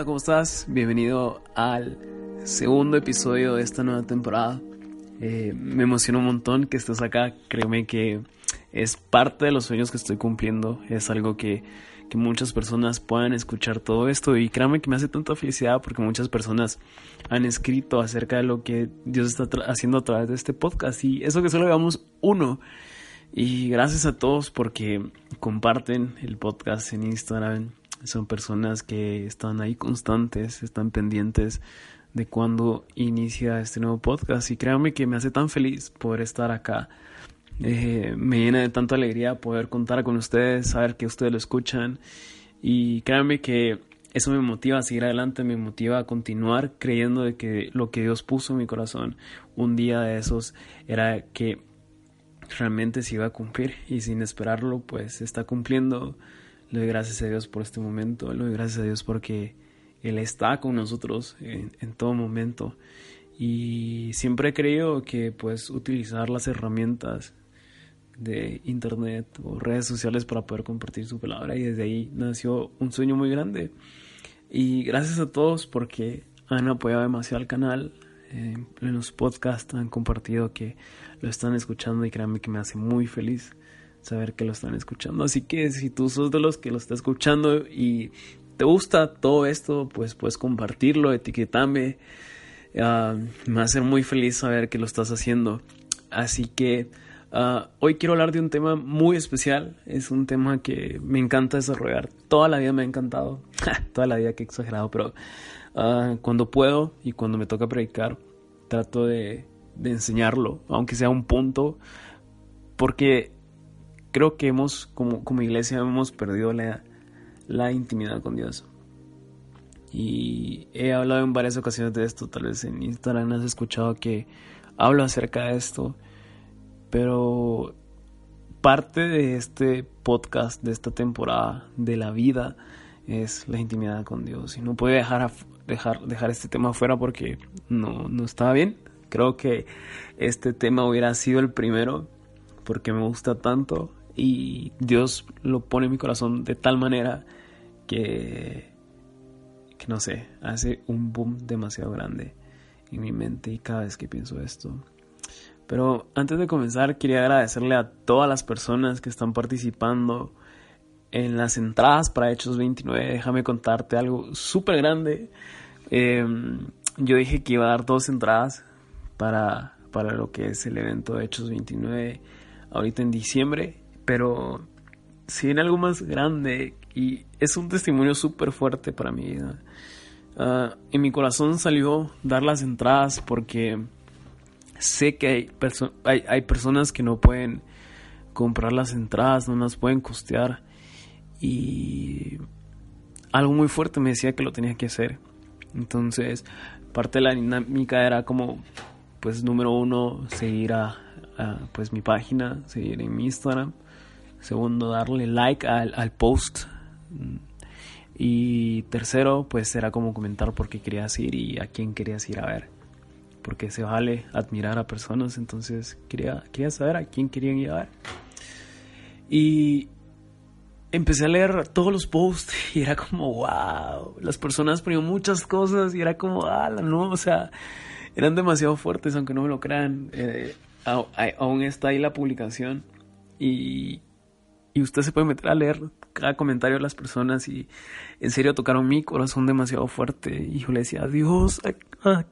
Hola, ¿cómo estás? Bienvenido al segundo episodio de esta nueva temporada. Eh, me emociona un montón que estés acá. Créeme que es parte de los sueños que estoy cumpliendo. Es algo que, que muchas personas puedan escuchar todo esto. Y créame que me hace tanta felicidad porque muchas personas han escrito acerca de lo que Dios está haciendo a través de este podcast. Y eso que solo veamos uno. Y gracias a todos porque comparten el podcast en Instagram. Son personas que están ahí constantes, están pendientes de cuando inicia este nuevo podcast. Y créanme que me hace tan feliz poder estar acá. Eh, me llena de tanta alegría poder contar con ustedes, saber que ustedes lo escuchan. Y créanme que eso me motiva a seguir adelante, me motiva a continuar creyendo de que lo que Dios puso en mi corazón un día de esos era que realmente se iba a cumplir y sin esperarlo pues se está cumpliendo. Le doy gracias a Dios por este momento, le doy gracias a Dios porque Él está con nosotros en, en todo momento. Y siempre he creído que pues utilizar las herramientas de internet o redes sociales para poder compartir su palabra y desde ahí nació un sueño muy grande. Y gracias a todos porque han apoyado demasiado al canal eh, en los podcasts han compartido que lo están escuchando y créanme que me hace muy feliz saber que lo están escuchando. Así que si tú sos de los que lo está escuchando y te gusta todo esto, pues puedes compartirlo, etiquetame. Uh, me va a hacer muy feliz saber que lo estás haciendo. Así que uh, hoy quiero hablar de un tema muy especial. Es un tema que me encanta desarrollar. Toda la vida me ha encantado. Toda la vida que he exagerado, pero uh, cuando puedo y cuando me toca predicar, trato de, de enseñarlo, aunque sea un punto, porque creo que hemos, como, como iglesia, hemos perdido la, la, intimidad con Dios. Y he hablado en varias ocasiones de esto, tal vez en Instagram has escuchado que hablo acerca de esto, pero parte de este podcast, de esta temporada, de la vida, es la intimidad con Dios. Y no puedo dejar, dejar, dejar este tema afuera porque no, no estaba bien. Creo que este tema hubiera sido el primero porque me gusta tanto y Dios lo pone en mi corazón de tal manera que, no sé, hace un boom demasiado grande en mi mente y cada vez que pienso esto. Pero antes de comenzar quería agradecerle a todas las personas que están participando en las entradas para Hechos 29. Déjame contarte algo súper grande. Eh, yo dije que iba a dar dos entradas para, para lo que es el evento de Hechos 29 ahorita en diciembre pero si viene algo más grande y es un testimonio súper fuerte para mi vida. Uh, en mi corazón salió dar las entradas porque sé que hay, perso hay, hay, personas que no pueden comprar las entradas, no las pueden costear y algo muy fuerte me decía que lo tenía que hacer. Entonces, parte de la dinámica era como, pues número uno, seguir a, a pues mi página, seguir en mi Instagram. Segundo, darle like al, al, post. Y tercero, pues era como comentar por qué querías ir y a quién querías ir a ver. Porque se vale admirar a personas, entonces quería, quería saber a quién querían ir a ver. Y empecé a leer todos los posts y era como, wow, las personas ponían muchas cosas y era como, ah, no, o sea, eran demasiado fuertes, aunque no me lo crean. Eh, aún está ahí la publicación y, y usted se puede meter a leer cada comentario de las personas y en serio tocaron mi corazón demasiado fuerte y yo le decía, Dios,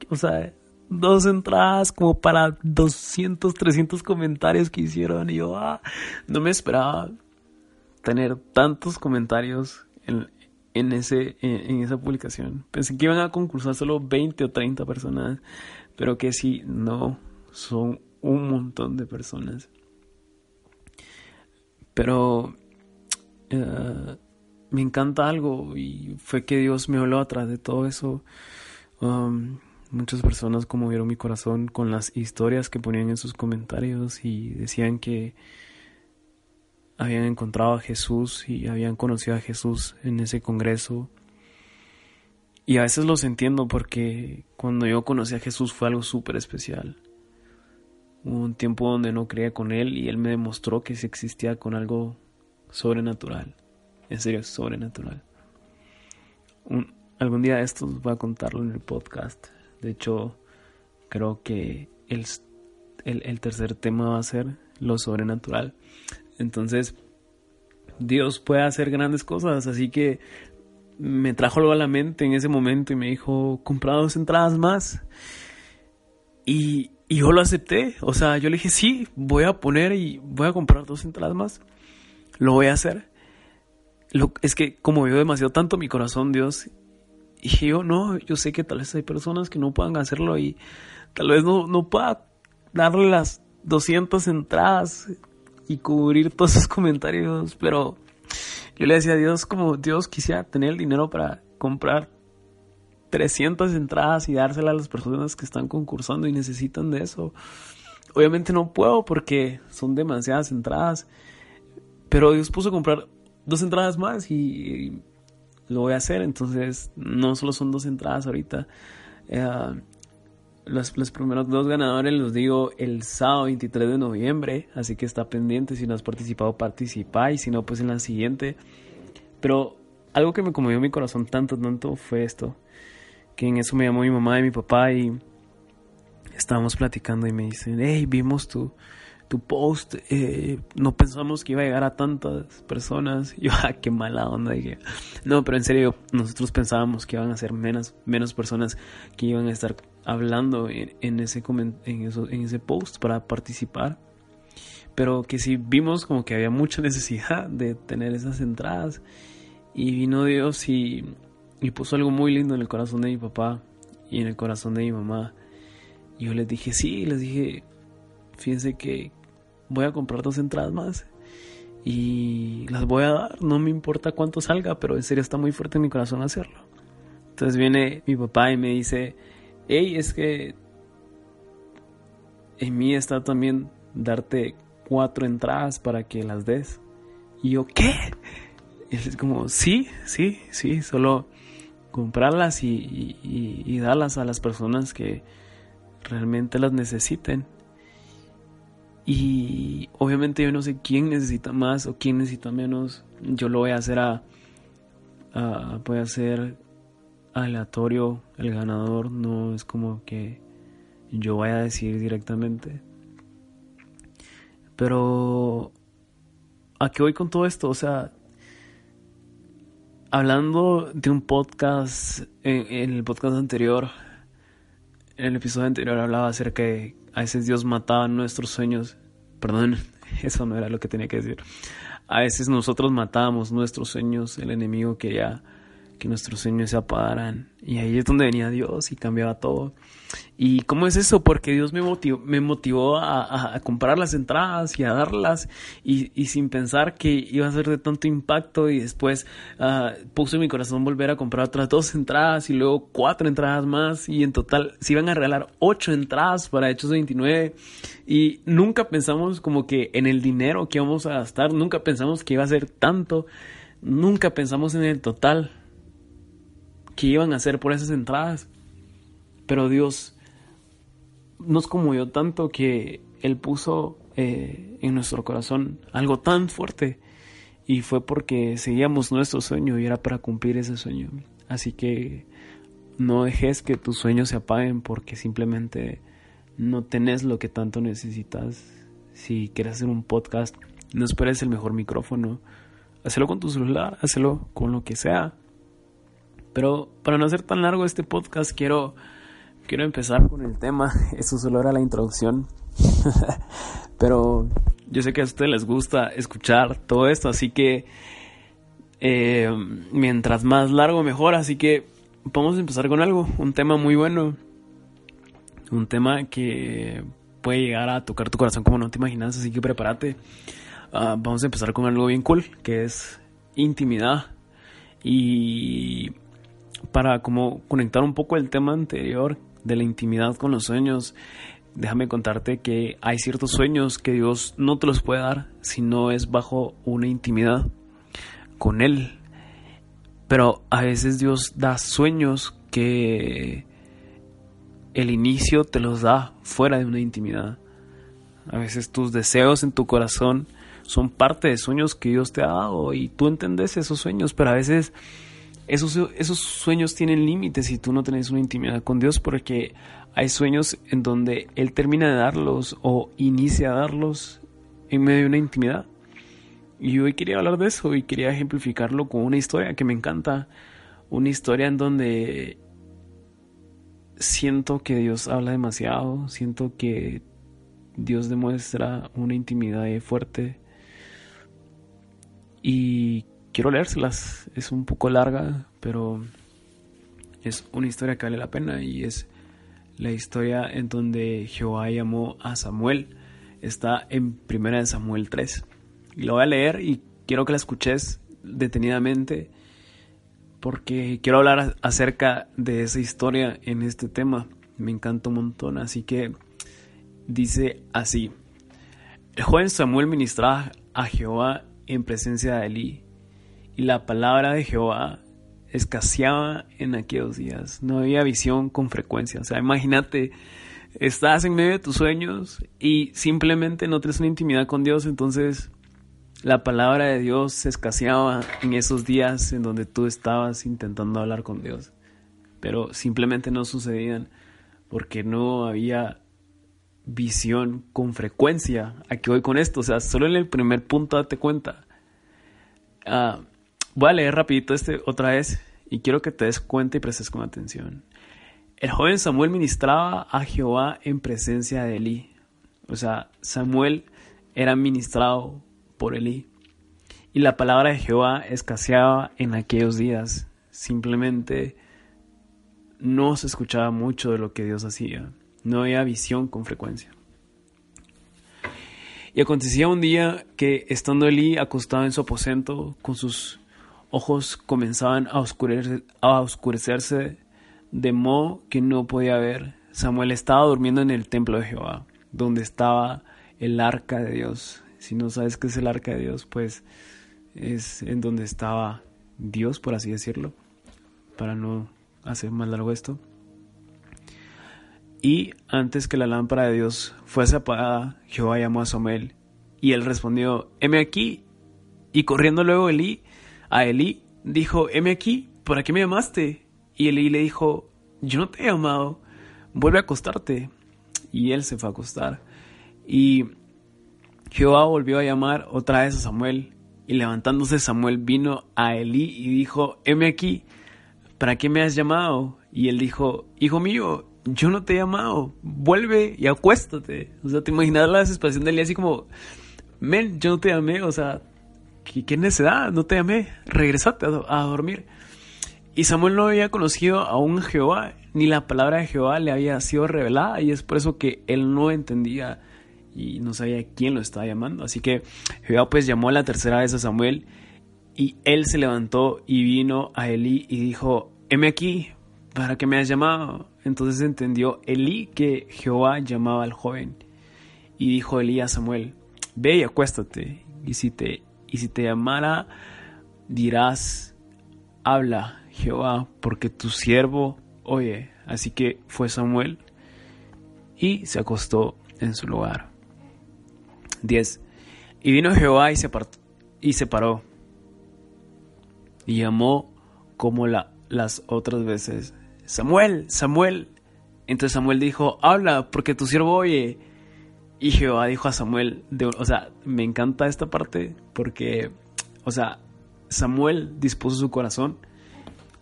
o sea, dos entradas como para 200, 300 comentarios que hicieron y yo ah, no me esperaba tener tantos comentarios en, en, ese, en esa publicación. Pensé que iban a concursar solo 20 o 30 personas, pero que sí, no, son un montón de personas. Pero uh, me encanta algo y fue que Dios me habló atrás de todo eso. Um, muchas personas conmovieron mi corazón con las historias que ponían en sus comentarios y decían que habían encontrado a Jesús y habían conocido a Jesús en ese congreso. Y a veces los entiendo porque cuando yo conocí a Jesús fue algo súper especial. Un tiempo donde no creía con Él y Él me demostró que se existía con algo sobrenatural. En serio, sobrenatural. Algún día esto voy a contarlo en el podcast. De hecho, creo que el, el, el tercer tema va a ser lo sobrenatural. Entonces, Dios puede hacer grandes cosas, así que me trajo algo a la mente en ese momento y me dijo, compra dos entradas más. Y, y, yo lo acepté, o sea, yo le dije, sí, voy a poner y voy a comprar dos entradas más. Lo voy a hacer. Lo, es que como veo demasiado tanto mi corazón, Dios, y yo no, yo sé que tal vez hay personas que no puedan hacerlo y tal vez no, no pueda darle las 200 entradas y cubrir todos esos comentarios, pero yo le decía a Dios como Dios quisiera tener el dinero para comprar 300 entradas y dárselas a las personas que están concursando y necesitan de eso. Obviamente no puedo porque son demasiadas entradas, pero Dios puso a comprar dos entradas más y, lo voy a hacer. Entonces, no solo son dos entradas ahorita. Eh, los, los, primeros dos ganadores los digo el sábado 23 de noviembre. Así que está pendiente. Si no has participado, participa. Y si no, pues en la siguiente. Pero algo que me conmovió mi corazón tanto, tanto fue esto. Que en eso me llamó mi mamá y mi papá. Y estábamos platicando. Y me dicen: Hey, vimos tu tu post, eh, no pensamos que iba a llegar a tantas personas. Yo, ah, qué mala onda. Dije, no, pero en serio, nosotros pensábamos que iban a ser menos, menos personas que iban a estar hablando en, ese, en, eso, en ese post para participar. Pero que sí vimos como que había mucha necesidad de tener esas entradas. Y vino Dios y, y puso algo muy lindo en el corazón de mi papá y en el corazón de mi mamá. Y yo les dije, sí, les dije, fíjense que, voy a comprar dos entradas más y las voy a dar, no me importa cuánto salga, pero en serio está muy fuerte en mi corazón hacerlo. Entonces viene mi papá y me dice, hey, es que en mí está también darte cuatro entradas para que las des. Y yo, ¿qué? Y es como, sí, sí, sí, solo comprarlas y, y, darlas a las personas que realmente las necesiten. Y obviamente yo no sé quién necesita más o quién necesita menos. Yo lo voy a hacer a, a voy a hacer aleatorio el ganador. No es como que yo vaya a decir directamente. Pero ¿a qué voy con todo esto? O sea, hablando de un podcast, en, el podcast anterior, en el episodio anterior hablaba acerca de a veces Dios mataba nuestros sueños. Perdón, eso no era lo que tenía que decir. A veces nosotros matábamos nuestros sueños, el enemigo quería que nuestros sueños se apagaran. Y ahí es donde venía Dios y cambiaba todo. ¿Y cómo es eso? Porque Dios me motivó, me motivó a, comprar las entradas y a darlas y, sin pensar que iba a ser de tanto impacto y después uh, puse en mi corazón volver a comprar otras dos entradas y luego cuatro entradas más y en total se iban a regalar ocho entradas para Hechos 29 y nunca pensamos como que en el dinero que íbamos a gastar, nunca pensamos que iba a ser tanto, nunca pensamos en el total que iban a hacer por esas entradas. Pero Dios nos conmovió tanto que Él puso eh, en nuestro corazón algo tan fuerte. Y fue porque seguíamos nuestro sueño y era para cumplir ese sueño. Así que no dejes que tus sueños se apaguen porque simplemente no tenés lo que tanto necesitas. Si quieres hacer un podcast, no esperes el mejor micrófono. Hazlo con tu celular, hazlo con lo que sea. Pero para no hacer tan largo este podcast, quiero, quiero empezar con el tema. Eso solo era la introducción. Pero yo sé que a ustedes les gusta escuchar todo esto, así que eh, mientras más largo mejor. Así que vamos a empezar con algo, un tema muy bueno. Un tema que puede llegar a tocar tu corazón como no te imaginas, así que prepárate. Uh, vamos a empezar con algo bien cool, que es intimidad. Y para como conectar un poco el tema anterior de la intimidad con los sueños, déjame contarte que hay ciertos sueños que Dios no te los puede dar si no es bajo una intimidad con Él. Pero a veces Dios da sueños que el inicio te los da fuera de una intimidad. A veces tus deseos en tu corazón son parte de sueños que Dios te ha dado y tú entiendes esos sueños, pero a veces esos, esos sueños tienen límites y tú no tienes una intimidad con Dios porque hay sueños en donde Él termina de darlos o inicia a darlos en medio de una intimidad. Y hoy quería hablar de eso y quería ejemplificarlo con una historia que me encanta. Una historia en donde siento que Dios habla demasiado, siento que Dios demuestra una intimidad fuerte. Y quiero leérselas. Es un poco larga, pero es una historia que vale la pena y es la historia en donde Jehová llamó a Samuel. Está en 1 Samuel 3. Y lo voy a leer y quiero que la escuches detenidamente porque quiero hablar acerca de esa historia en este tema. Me encanta un montón, así que dice así. El joven Samuel ministraba a Jehová en presencia de Elí, y la palabra de Jehová escaseaba en aquellos días. No había visión con frecuencia. O sea, imagínate, estás en medio de tus sueños y simplemente no tienes una intimidad con Dios, entonces la palabra de Dios se escaseaba en esos días en donde tú estabas intentando hablar con Dios. Pero simplemente no sucedían porque no había visión con frecuencia. ¿A qué voy con esto? O sea, solo en el primer punto date cuenta. Ah, voy a leer rapidito este otra vez y quiero que te des cuenta y prestes con atención. El joven Samuel ministraba a Jehová en presencia de Elí. O sea, Samuel era ministrado por Elí. Y la palabra de Jehová escaseaba en aquellos días. Simplemente no se escuchaba mucho de lo que Dios hacía. No había visión con frecuencia. Y acontecía un día que, estando Elí acostado en su aposento, con sus ojos comenzaban a, oscurecerse de modo que no podía ver. Samuel estaba durmiendo en el templo de Jehová, donde estaba el arca de Dios. Si no sabes qué es el arca de Dios, pues es en donde estaba Dios, por así decirlo, para no hacer más largo esto. Y antes que la lámpara de Dios fuese apagada, Jehová llamó a Samuel, y él respondió, heme aquí. Y corriendo luego Elí, a Elí, dijo, heme aquí, ¿para qué me llamaste? Y Elí le dijo, yo no te he llamado, vuelve a acostarte. Y él se fue a acostar. Y Jehová volvió a llamar otra vez a Samuel, y levantándose Samuel vino a Elí y dijo, heme aquí, ¿para qué me has llamado? Y él dijo, hijo mío, yo no te he llamado, vuelve y acuéstate. O sea, te imaginas la desesperación de Elí así como, men, yo no te llamé, o sea, ¿qué, qué necesidad? No te llamé, regresate a, dormir. Y Samuel no había conocido aún Jehová, ni la palabra de Jehová le había sido revelada, y es por eso que él no entendía y no sabía quién lo estaba llamando. Así que Jehová pues llamó la tercera vez a Samuel y él se levantó y vino a Elí y dijo, heme aquí, ¿para qué me has llamado? Entonces entendió Elí que Jehová llamaba al joven y dijo Elí a Samuel, ve y acuéstate y si te, y si te llamara dirás, habla Jehová, porque tu siervo oye. Así que fue Samuel y se acostó en su lugar. 10. Y vino Jehová y se, paró y llamó como la, las otras veces, Samuel, Samuel. Entonces Samuel dijo, habla porque tu siervo oye. Y Jehová dijo a Samuel, o sea, me encanta esta parte porque, o sea, Samuel dispuso su corazón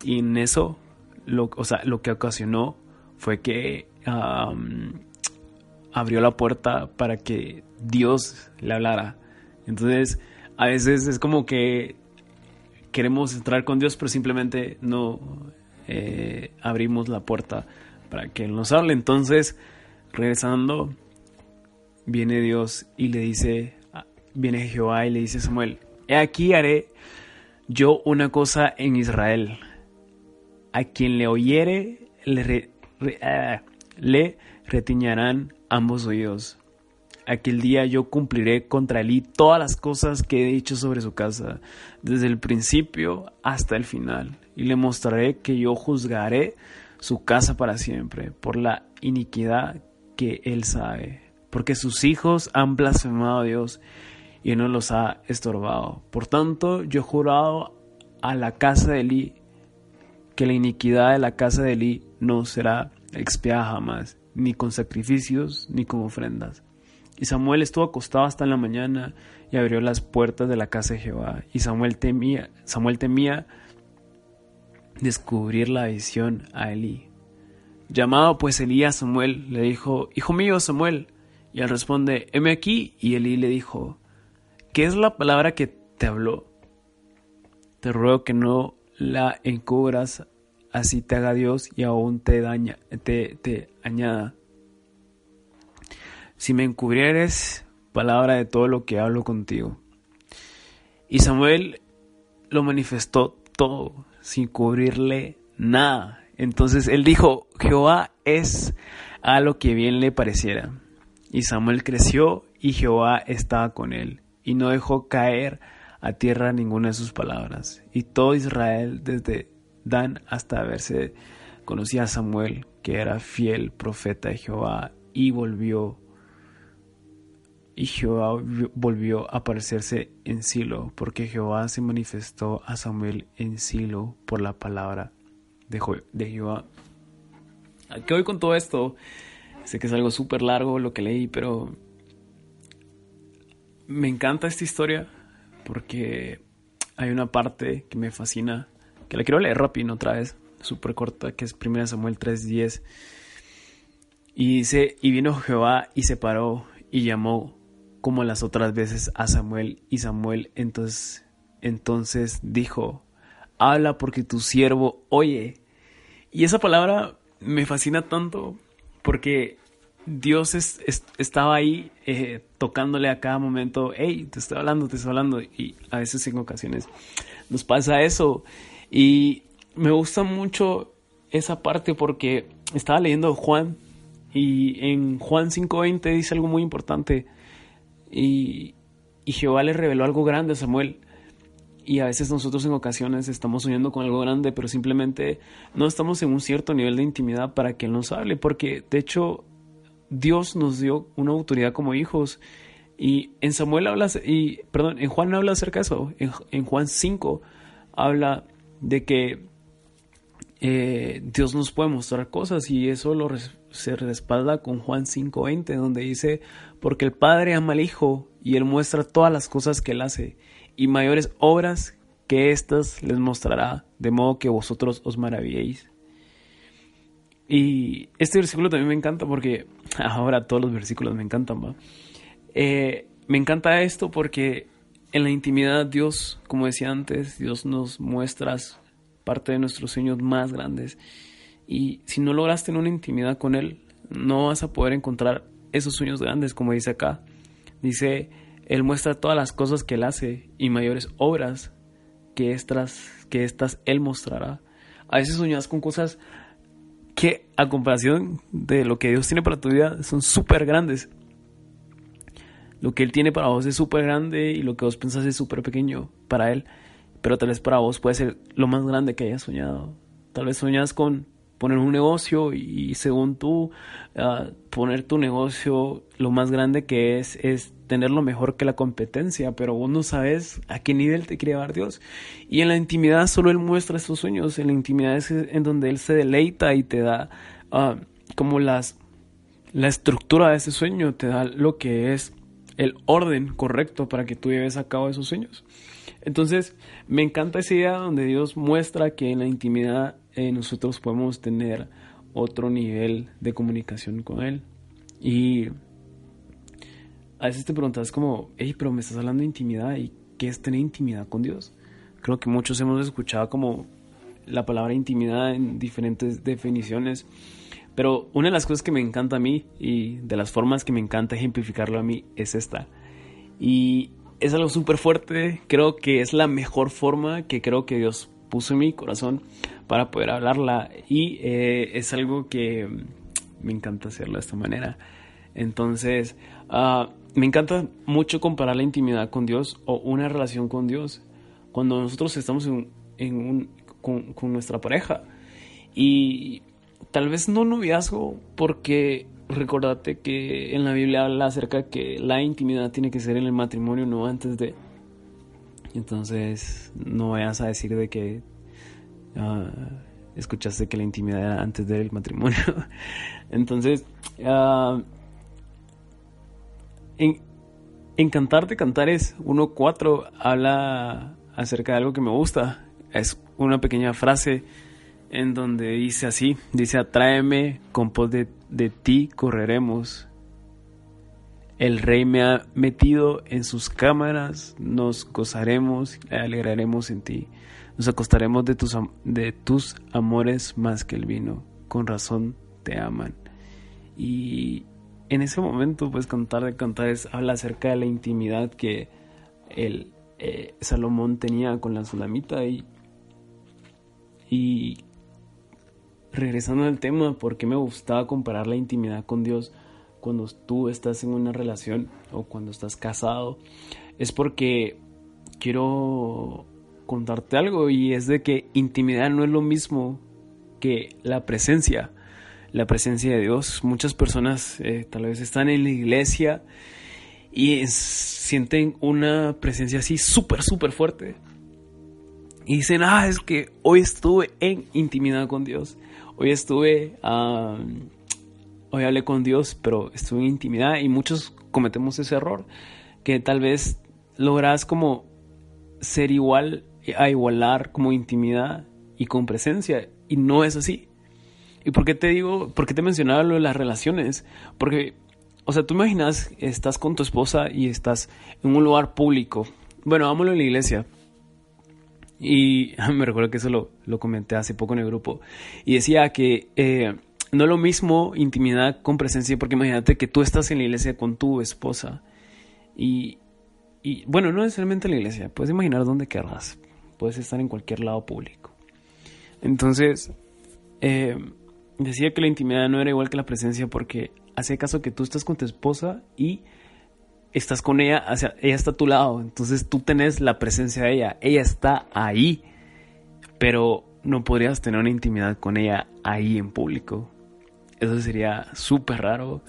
y en eso, lo, o sea, lo que ocasionó fue que abrió la puerta para que Dios le hablara. Entonces, a veces es como que queremos entrar con Dios, pero simplemente no eh, abrimos la puerta para que Él nos hable. Entonces, regresando, viene Dios y le dice, viene Jehová y le dice a Samuel, he aquí haré yo una cosa en Israel, a quien le oyere le, re- ah, retiñarán ambos oídos. Aquel día yo cumpliré contra Elí todas las cosas que he dicho sobre su casa, desde el principio hasta el final, y le mostraré que yo juzgaré su casa para siempre por la iniquidad que él sabe, porque sus hijos han blasfemado a Dios y no los ha estorbado. Por tanto, yo he jurado a la casa de Elí que la iniquidad de la casa de Elí no será expiada jamás, ni con sacrificios, ni con ofrendas. Y Samuel estuvo acostado hasta en la mañana y abrió las puertas de la casa de Jehová. Y Samuel temía, Samuel temía descubrir la visión a Elí. Llamado pues Elí a Samuel, le dijo, Hijo mío Samuel. Y él responde, heme aquí. Y Elí le dijo, ¿qué es la palabra que te habló? Te ruego que no la encubras, así te haga Dios y aún te, daña, te, te añada. Si me encubrieres, palabra de todo lo que hablo contigo. Y Samuel lo manifestó todo, sin cubrirle nada. Entonces él dijo, Jehová es a lo que bien le pareciera. Y Samuel creció y Jehová estaba con él, y no dejó caer a tierra ninguna de sus palabras. Y todo Israel, desde Dan hasta verse, conocía a Samuel, que era fiel profeta de Jehová, y volvió. Y Jehová volvió a aparecerse en Silo, porque Jehová se manifestó a Samuel en Silo por la palabra de, Jehová. ¿A qué voy con todo esto? Sé que es algo súper largo lo que leí, pero me encanta esta historia porque hay una parte que me fascina, que la quiero leer rápido otra vez, súper corta, que es 1 Samuel 3:10. Y dice, y vino Jehová y se paró y llamó como las otras veces a Samuel y Samuel entonces, entonces dijo, habla porque tu siervo oye. Y esa palabra me fascina tanto porque Dios es- es- estaba ahí eh, tocándole a cada momento, hey, te estoy hablando, te estoy hablando. Y a veces en ocasiones nos pasa eso. Y me gusta mucho esa parte porque estaba leyendo Juan y en Juan 5.20 dice algo muy importante. Y, y Jehová le reveló algo grande a Samuel. Y a veces nosotros en ocasiones estamos soñando con algo grande, pero simplemente no estamos en un cierto nivel de intimidad para que Él nos hable. Porque de hecho Dios nos dio una autoridad como hijos. Y en Samuel habla, y perdón, en Juan habla acerca de eso. En, Juan 5 habla de que eh, Dios nos puede mostrar cosas y eso lo se respalda con Juan 5:20 donde dice, porque el Padre ama al Hijo y Él muestra todas las cosas que Él hace y mayores obras que éstas les mostrará, de modo que vosotros os maravilléis. Y este versículo también me encanta porque ahora todos los versículos me encantan, ¿va? Eh, me encanta esto porque en la intimidad Dios, como decía antes, Dios nos muestra parte de nuestros sueños más grandes. Y si no logras tener una intimidad con Él, no vas a poder encontrar esos sueños grandes, como dice acá. Dice, Él muestra todas las cosas que Él hace y mayores obras que estas, que estas Él mostrará. A veces soñas con cosas que a comparación de lo que Dios tiene para tu vida son súper grandes. Lo que Él tiene para vos es súper grande y lo que vos pensás es súper pequeño para Él. Pero tal vez para vos puede ser lo más grande que hayas soñado. Tal vez soñas con poner un negocio y según tú uh, poner tu negocio lo más grande que es es tenerlo mejor que la competencia, pero vos no sabes a qué nivel te quiere llevar Dios. Y en la intimidad solo Él muestra esos sueños, en la intimidad es en donde Él se deleita y te da uh, como las, la estructura de ese sueño, te da lo que es el orden correcto para que tú lleves a cabo esos sueños. Entonces, me encanta esa idea donde Dios muestra que en la intimidad eh, nosotros podemos tener otro nivel de comunicación con Él. Y a veces te preguntas como, hey, pero me estás hablando de intimidad y qué es tener intimidad con Dios. Creo que muchos hemos escuchado como la palabra intimidad en diferentes definiciones. Pero una de las cosas que me encanta a mí y de las formas que me encanta ejemplificarlo a mí es esta. Y es algo súper fuerte, creo que es la mejor forma que creo que Dios puso en mi corazón para poder hablarla y eh, es algo que me encanta hacerlo de esta manera. Entonces, ah, me encanta mucho comparar la intimidad con Dios o una relación con Dios cuando nosotros estamos con, nuestra pareja. Y tal vez no noviazgo, porque recordate que en la Biblia habla acerca que la intimidad tiene que ser en el matrimonio, no antes de. Entonces, no vayas a decir de que ah, escuchaste que la intimidad era antes del matrimonio. Entonces, uh, en, en Cantar de Cantares 1.4 habla acerca de algo que me gusta. Es una pequeña frase en donde dice así, dice, atráeme con pos de, de ti correremos. El rey me ha metido en sus cámaras, nos gozaremos, alegraremos en ti. Nos acostaremos de tus, de tus amores más que el vino. Con razón te aman. Y en ese momento, pues cantar de cantares habla acerca de la intimidad que el eh, Salomón tenía con la Sulamita y, y regresando al tema, ¿por qué me gustaba comparar la intimidad con Dios cuando tú estás en una relación o cuando estás casado? Es porque quiero contarte algo y es de que intimidad no es lo mismo que la presencia, la presencia de Dios. Muchas personas eh, tal vez están en la iglesia y sienten una presencia así súper, súper fuerte. Y dicen, ah, es que hoy estuve en intimidad con Dios. Hoy estuve, hoy hablé con Dios, pero estuve en intimidad y muchos cometemos ese error, que tal vez logras como ser igual a igualar como intimidad y con presencia y no es así. ¿Y por qué te digo, por qué te mencionaba lo de las relaciones? Porque, o sea, tú imaginas, estás con tu esposa y estás en un lugar público. Bueno, vámonos en la iglesia. Y me recuerdo que eso lo, lo, comenté hace poco en el grupo. Y decía que eh, no es lo mismo intimidad con presencia, porque imagínate que tú estás en la iglesia con tu esposa. Y, y bueno, no necesariamente en la iglesia, puedes imaginar dónde querrás. Puedes estar en cualquier lado público. Entonces, eh, decía que la intimidad no era igual que la presencia porque hace caso que tú estás con tu esposa y estás con ella, ella está a tu lado, entonces tú tenés la presencia de ella, ella está ahí, pero no podrías tener una intimidad con ella ahí en público. Eso sería súper raro,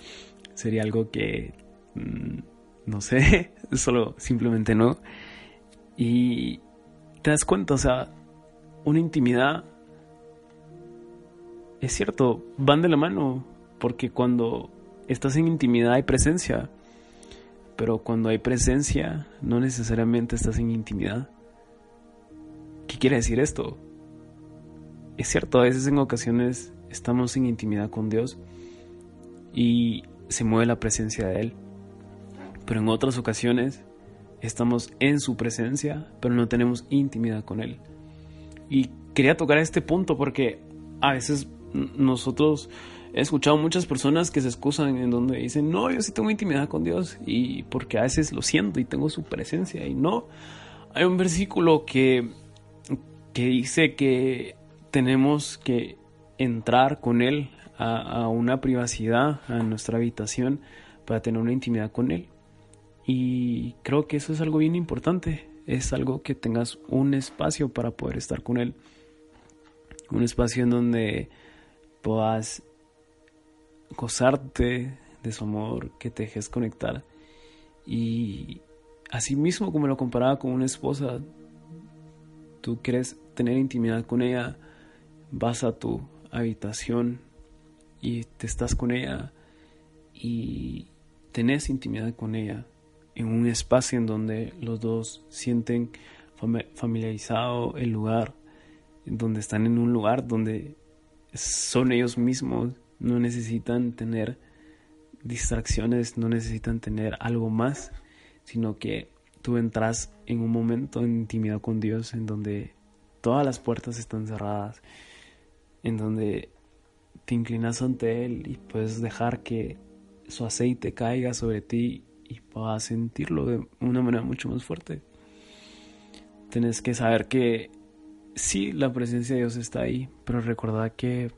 sería algo que, mm, no sé, solo simplemente no. Y te das cuenta, o sea, una intimidad, es cierto, van de la mano, porque cuando estás en intimidad hay presencia pero cuando hay presencia, no necesariamente estás en intimidad. ¿Qué quiere decir esto? Es cierto, a veces en ocasiones estamos en intimidad con Dios y se mueve la presencia de Él. Pero en otras ocasiones estamos en su presencia, pero no tenemos intimidad con Él. Y quería tocar este punto porque a veces nosotros he escuchado muchas personas que se excusan en donde dicen, no, yo sí tengo intimidad con Dios y porque a veces lo siento y tengo su presencia y no. Hay un versículo que, que dice que tenemos que entrar con Él a, a una privacidad, a nuestra habitación, para tener una intimidad con Él. Y creo que eso es algo bien importante. Es algo que tengas un espacio para poder estar con Él. Un espacio en donde puedas gozarte de su amor, que te dejes conectar. Y así mismo como lo comparaba con una esposa, tú quieres tener intimidad con ella, vas a tu habitación y te estás con ella y tenés intimidad con ella en un espacio en donde los dos sienten familiarizado el lugar, donde están en un lugar donde son ellos mismos no necesitan tener distracciones, no necesitan tener algo más, sino que tú entras en un momento de intimidad con Dios en donde todas las puertas están cerradas, en donde te inclinas ante Él y puedes dejar que su aceite caiga sobre ti y a sentirlo de una manera mucho más fuerte. Tienes que saber que sí, la presencia de Dios está ahí, pero recuerda que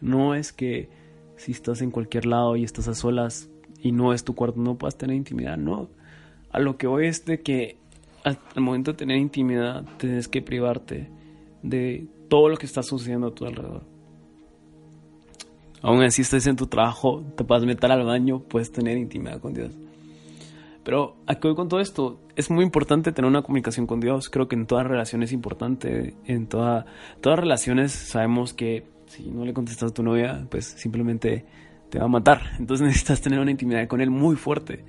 no es que si estás en cualquier lado y estás a solas y no es tu cuarto, no puedas tener intimidad, no. A lo que voy es de que al, momento de tener intimidad tienes que privarte de todo lo que está sucediendo a tu alrededor. Aún así estés en tu trabajo, te puedes meter al baño, puedes tener intimidad con Dios. Pero aquí voy con todo esto. Es muy importante tener una comunicación con Dios. Creo que en todas relaciones es importante. En toda, todas relaciones sabemos que si no le contestas a tu novia, pues simplemente te va a matar. Entonces necesitas tener una intimidad con él muy fuerte.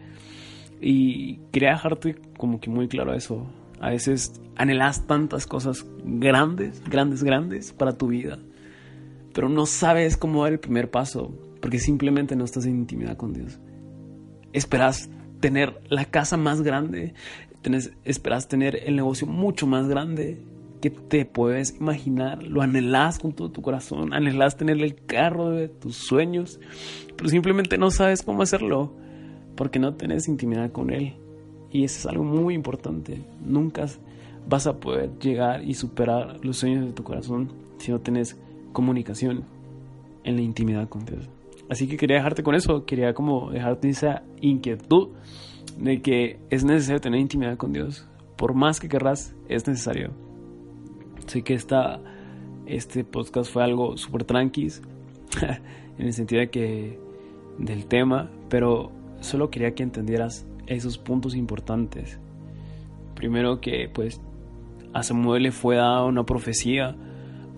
Y quería dejarte como que muy claro eso. A veces anhelas tantas cosas grandes, grandes, grandes para tu vida. Pero no sabes cómo dar el primer paso. Porque simplemente no estás en intimidad con Dios. Esperas tener la casa más grande. esperas tener el negocio mucho más grande que te puedes imaginar, lo anhelas con todo tu corazón, anhelas tener el carro de tus sueños, pero simplemente no sabes cómo hacerlo porque no tienes intimidad con él. Y eso es algo muy importante. Nunca vas a poder llegar y superar los sueños de tu corazón si no tienes comunicación en la intimidad con Dios. Así que quería dejarte con eso, quería como dejarte esa inquietud de que es necesario tener intimidad con Dios. Por más que querrás, es necesario. Sé que esta, este podcast fue algo súper tranquis, en el sentido de que del tema, pero solo quería que entendieras esos puntos importantes. Primero que pues a Samuel le fue dada una profecía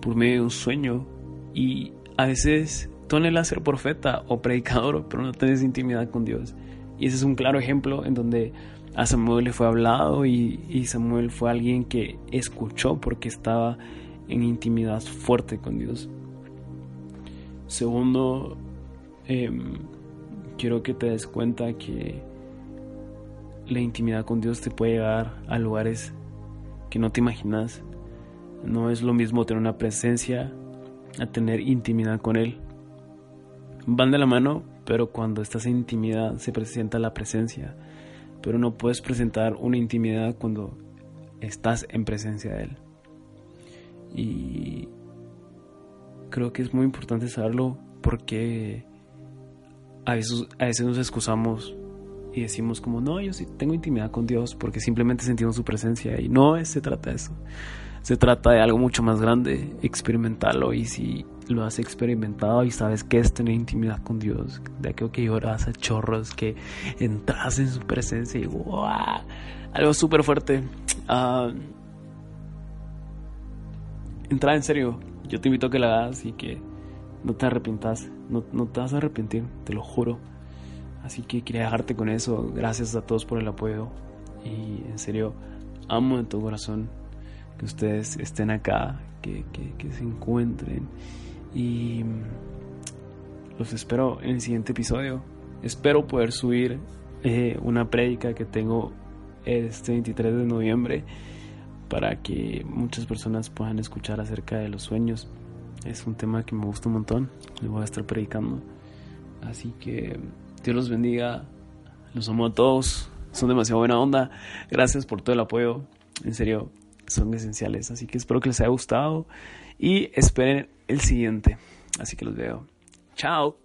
por medio de un sueño y a veces tú anhelas ser profeta o predicador, pero no tienes intimidad con Dios. Y ese es un claro ejemplo en donde a Samuel le fue hablado y, Samuel fue alguien que escuchó porque estaba en intimidad fuerte con Dios. Segundo, em, quiero que te des cuenta que la intimidad con Dios te puede llevar a lugares que no te imaginas. No es lo mismo tener una presencia a tener intimidad con Él. Van de la mano, pero cuando estás en intimidad se presenta la presencia pero no puedes presentar una intimidad cuando estás en presencia de Él. Y creo que es muy importante saberlo porque a veces, a veces nos excusamos y decimos como, no, yo sí tengo intimidad con Dios porque simplemente sentimos su presencia y no se trata de eso. Se trata de algo mucho más grande, experimentarlo y si lo has experimentado y sabes que es tener intimidad con Dios, de que lloras a chorros, que entras en su presencia y wow, algo súper fuerte. Uh, entra en serio, yo te invito a que la hagas y que no te arrepientas, no, no te vas a arrepentir, te lo juro. Así que quería dejarte con eso, gracias a todos por el apoyo y en serio, amo en tu corazón que ustedes estén acá, que, que se encuentren y los espero en el siguiente episodio. Espero poder subir eh, una prédica que tengo este 23 de noviembre para que muchas personas puedan escuchar acerca de los sueños. Es un tema que me gusta un montón. Les voy a estar predicando. Así que Dios los bendiga. Los amo a todos. Son demasiado buena onda. Gracias por todo el apoyo. En serio, son esenciales. Así que espero que les haya gustado y esperen el siguiente. Así que los veo. Chao.